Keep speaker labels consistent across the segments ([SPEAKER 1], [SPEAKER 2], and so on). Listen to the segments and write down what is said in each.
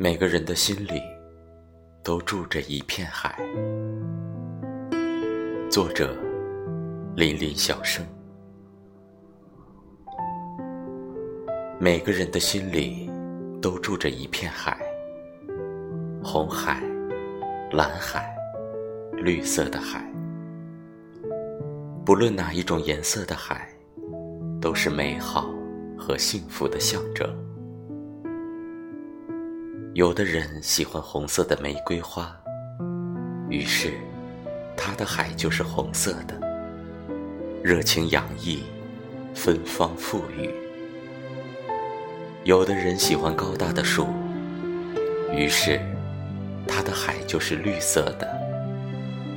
[SPEAKER 1] 每个人的心里都住着一片海。作者：林林小生。每个人的心里都住着一片海，红海、蓝海、绿色的海。不论哪一种颜色的海，都是美好和幸福的象征。有的人喜欢红色的玫瑰花，于是他的海就是红色的，热情洋溢，芬芳馥郁。有的人喜欢高大的树，于是他的海就是绿色的，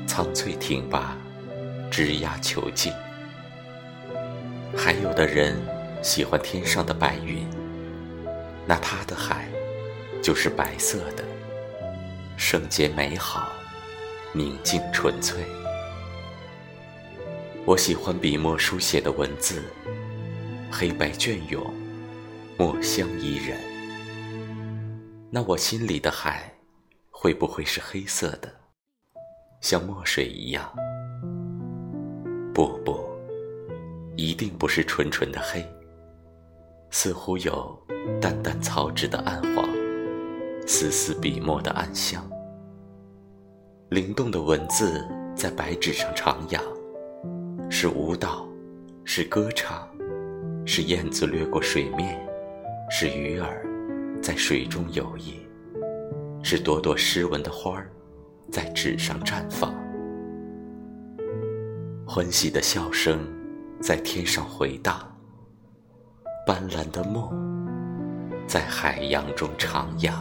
[SPEAKER 1] 苍翠挺拔。枝桠遒劲，还有的人喜欢天上的白云，那他的海就是白色的，圣洁美好，宁静纯粹。我喜欢笔墨书写的文字，黑白隽永，墨香怡人。那我心里的海，会不会是黑色的，像墨水一样？不不，一定不是纯纯的黑，似乎有淡淡草纸的暗黄，丝丝笔墨的暗香。灵动的文字在白纸上徜徉，是舞蹈，是歌唱，是燕子掠过水面，是鱼儿在水中游曳，是朵朵诗文的花儿在纸上绽放。欢喜的笑声在天上回荡，斑斓的梦在海洋中徜徉。